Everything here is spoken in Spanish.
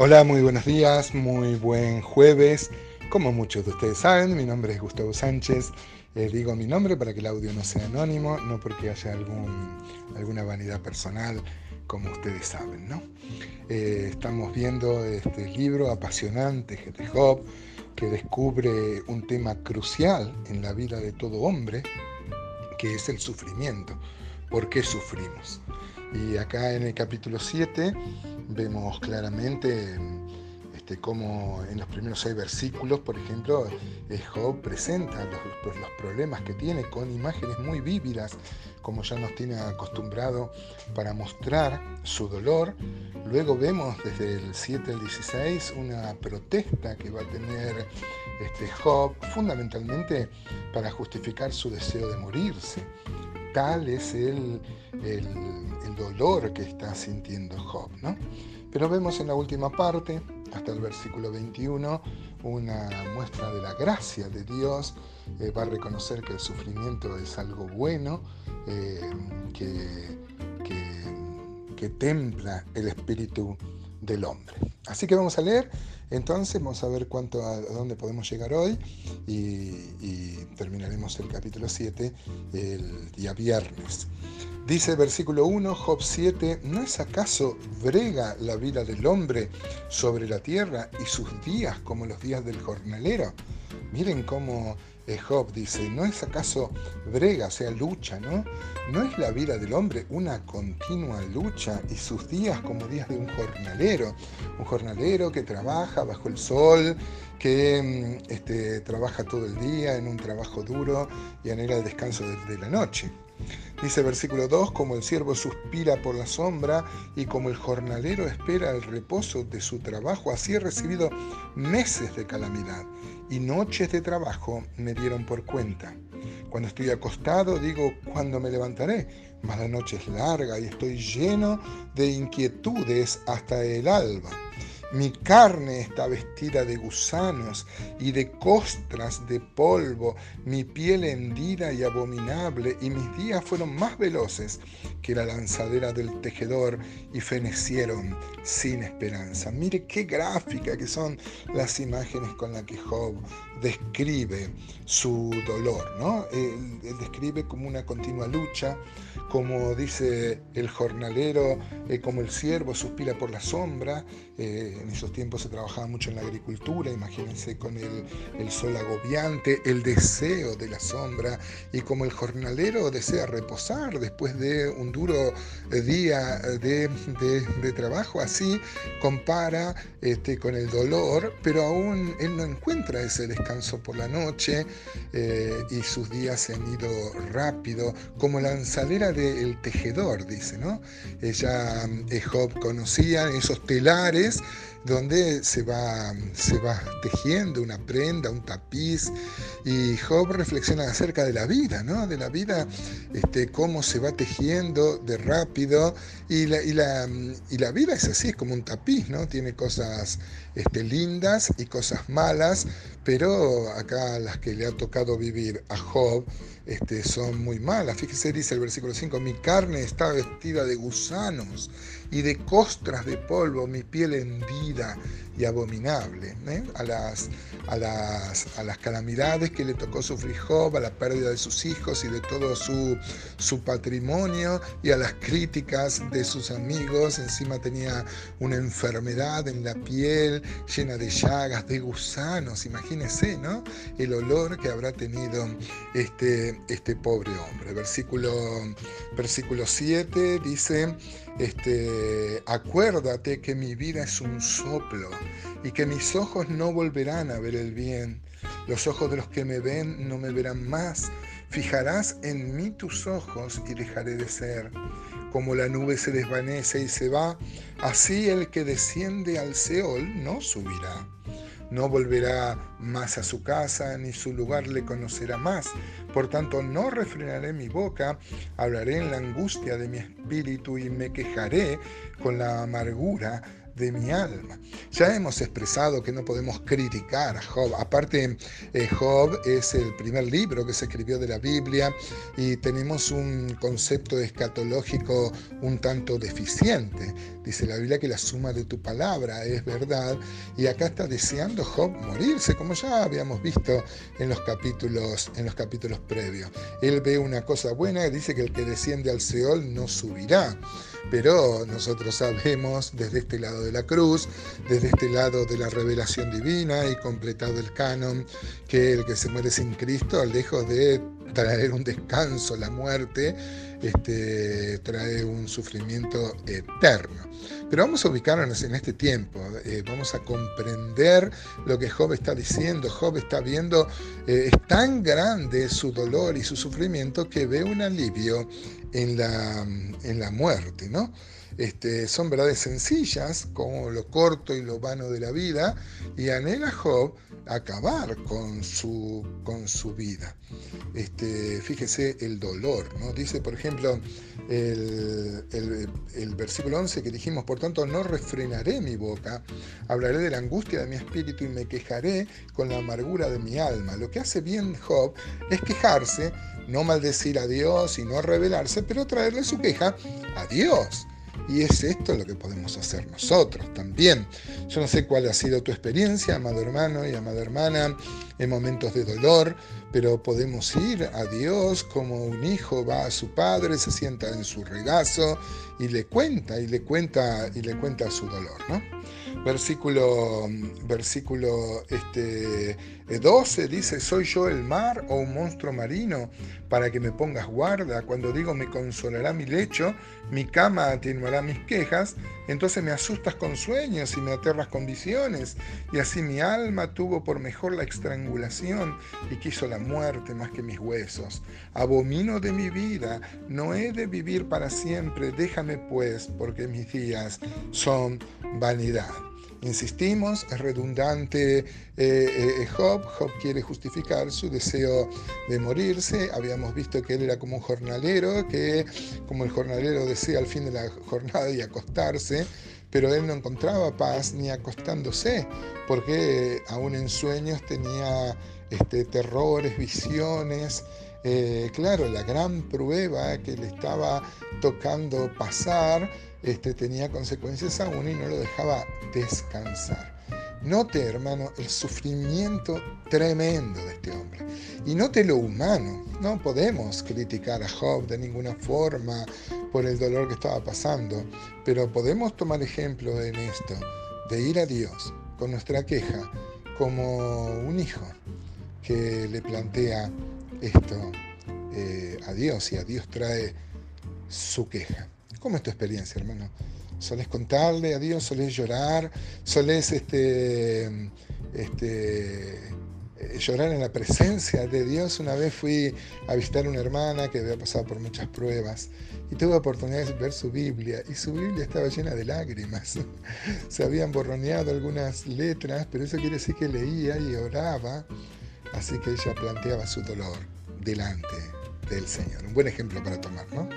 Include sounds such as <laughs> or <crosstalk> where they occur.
Hola, muy buenos días, muy buen jueves. Como muchos de ustedes saben, mi nombre es Gustavo Sánchez. Eh, digo mi nombre para que el audio no sea anónimo, no porque haya algún, alguna vanidad personal, como ustedes saben. ¿no? Eh, estamos viendo este libro apasionante de Job, que descubre un tema crucial en la vida de todo hombre, que es el sufrimiento. ¿Por qué sufrimos? Y acá en el capítulo 7 vemos claramente este, cómo en los primeros seis versículos, por ejemplo, eh, Job presenta los, los, problemas que tiene con imágenes muy vívidas, como ya nos tiene acostumbrado para mostrar su dolor. Luego vemos desde el 7 al 16 una protesta que va a tener este Job, fundamentalmente para justificar su deseo de morirse tal es el, dolor que está sintiendo Job. ¿no? Pero vemos en la última parte, hasta el versículo 21, una muestra de la gracia de Dios. Eh, va a reconocer que el sufrimiento es algo bueno, eh, que, que templa el espíritu del hombre. Así que vamos a leer, entonces vamos a ver cuánto a, dónde podemos llegar hoy y, terminaremos el capítulo 7 el día viernes. Dice versículo 1, Job 7, ¿no es acaso brega la vida del hombre sobre la tierra y sus días como los días del jornalero? Miren cómo Job dice, ¿no es acaso brega, o sea, lucha, ¿no? ¿No es la vida del hombre una continua lucha y sus días como días de un jornalero? Un jornalero que trabaja bajo el sol, que mm, este, trabaja todo el día en un trabajo duro y anhela el descanso de la noche. Dice versículo 2, como el siervo suspira por la sombra y como el jornalero espera el reposo de su trabajo, así he recibido meses de calamidad y noches de trabajo me dieron por cuenta. Cuando estoy acostado digo, ¿cuándo me levantaré? Mas la noche es larga y estoy lleno de inquietudes hasta el alba. Mi carne está vestida de gusanos y de costras de polvo, mi piel hendida y abominable, y mis días fueron más veloces que la lanzadera del tejedor y fenecieron sin esperanza. Mire qué gráfica que son las imágenes con las que Job describe su dolor, ¿no? Él, describe como una continua lucha, como dice el jornalero, eh, como el siervo suspira por la sombra, eh, en esos tiempos se trabajaba mucho en la agricultura, imagínense con el, sol agobiante, el deseo de la sombra, y como el jornalero desea reposar después de un duro eh, día de, trabajo, así compara este, con el dolor, pero aún él no encuentra ese descanso por la noche eh, y sus días se han ido rápido, como la lanzadera del tejedor, dice, ¿no? Ella, Job conocía esos telares donde se va, se va tejiendo una prenda, un tapiz, y Job reflexiona acerca de la vida, ¿no? De la vida, este, cómo se va tejiendo de rápido, y la, y la, y la vida es así, es como un tapiz, ¿no? Tiene cosas este, lindas y cosas malas, pero acá las que le ha tocado vivir a Job este, son muy malas. Fíjese, dice el versículo 5, mi carne está vestida de gusanos y de costras de polvo, mi piel hendida y abominable, ¿eh? a, las, a, las, a las calamidades que le tocó sufrir Job, a la pérdida de sus hijos y de todo su, su patrimonio y a las críticas de sus amigos. Encima tenía una enfermedad en la piel llena de llagas, de gusanos, imagínense, ¿no? El olor que habrá tenido este, este pobre hombre. Versículo, versículo 7 dice, este, acuérdate que mi vida es un soplo y que mis ojos no volverán a ver el bien. Los ojos de los que me ven no me verán más. Fijarás en mí tus ojos y dejaré de ser. Como la nube se desvanece y se va, así el que desciende al Seol no subirá. No volverá más a su casa, ni su lugar le conocerá más. Por tanto, no refrenaré mi boca, hablaré en la angustia de mi espíritu y me quejaré con la amargura de mi alma. Ya hemos expresado que no podemos criticar a Job. Aparte, eh, Job es el primer libro que se escribió de la Biblia y tenemos un concepto escatológico un tanto deficiente. Dice la Biblia que la suma de tu palabra es verdad y acá está deseando Job morirse, como ya habíamos visto en los capítulos, en los capítulos previos. Él ve una cosa buena, dice que el que desciende al Seol no subirá. Pero nosotros sabemos desde este lado de la cruz, desde este lado de la revelación divina y completado el canon, que el que se muere sin Cristo, lejos de traer un descanso, la muerte, este, trae un sufrimiento eterno. Pero vamos a ubicarnos en este tiempo, eh, vamos a comprender lo que Job está diciendo. Job está viendo, eh, es tan grande su dolor y su sufrimiento que ve un alivio en la, en la muerte, ¿no? Este, son verdades sencillas, como lo corto y lo vano de la vida, y anhela Job acabar con su, con su vida. Este, fíjese el dolor, ¿no? Dice, por ejemplo, el, el, versículo 11 que dijimos, por tanto, no refrenaré mi boca, hablaré de la angustia de mi espíritu y me quejaré con la amargura de mi alma. Lo que hace bien Job es quejarse, no maldecir a Dios y no rebelarse, pero traerle su queja a Dios. Y es esto lo que podemos hacer nosotros también. Yo no sé cuál ha sido tu experiencia, amado hermano y amada hermana, en momentos de dolor, pero podemos ir a Dios como un hijo va a su padre, se sienta en su regazo y le cuenta, y le cuenta, y le cuenta su dolor, ¿no? Versículo, versículo este, 12 dice, ¿soy yo el mar o un monstruo marino para que me pongas guarda? Cuando digo me consolará mi lecho, mi cama atenuará mis quejas, entonces me asustas con sueños y me aterras con visiones, y así mi alma tuvo por mejor la estrangulación y quiso la muerte más que mis huesos. Abomino de mi vida, no he de vivir para siempre, déjame pues, porque mis días son vanidad. Insistimos, es redundante eh, eh, Job. Job quiere justificar su deseo de morirse. Habíamos visto que él era como un jornalero, que como el jornalero desea al fin de la jornada y acostarse, pero él no encontraba paz ni acostándose, porque aún en sueños tenía este, terrores, visiones. Eh, claro, la gran prueba que le estaba tocando pasar este, tenía consecuencias aún y no lo dejaba descansar. Note, hermano, el sufrimiento tremendo de este hombre. Y note lo humano. No podemos criticar a Job de ninguna forma por el dolor que estaba pasando, pero podemos tomar ejemplo en esto, de ir a Dios con nuestra queja como un hijo que le plantea esto eh, a Dios y a Dios trae su queja. ¿Cómo es tu experiencia, hermano? ¿Solés contarle a Dios? ¿Solés llorar? ¿Solés este, este, eh, llorar en la presencia de Dios? Una vez fui a visitar a una hermana que había pasado por muchas pruebas y tuve oportunidad de ver su Biblia y su Biblia estaba llena de lágrimas. <laughs> Se habían borroneado algunas letras, pero eso quiere decir que leía y oraba. Así que ella planteaba su dolor delante del Señor. Un buen ejemplo para tomar, ¿no?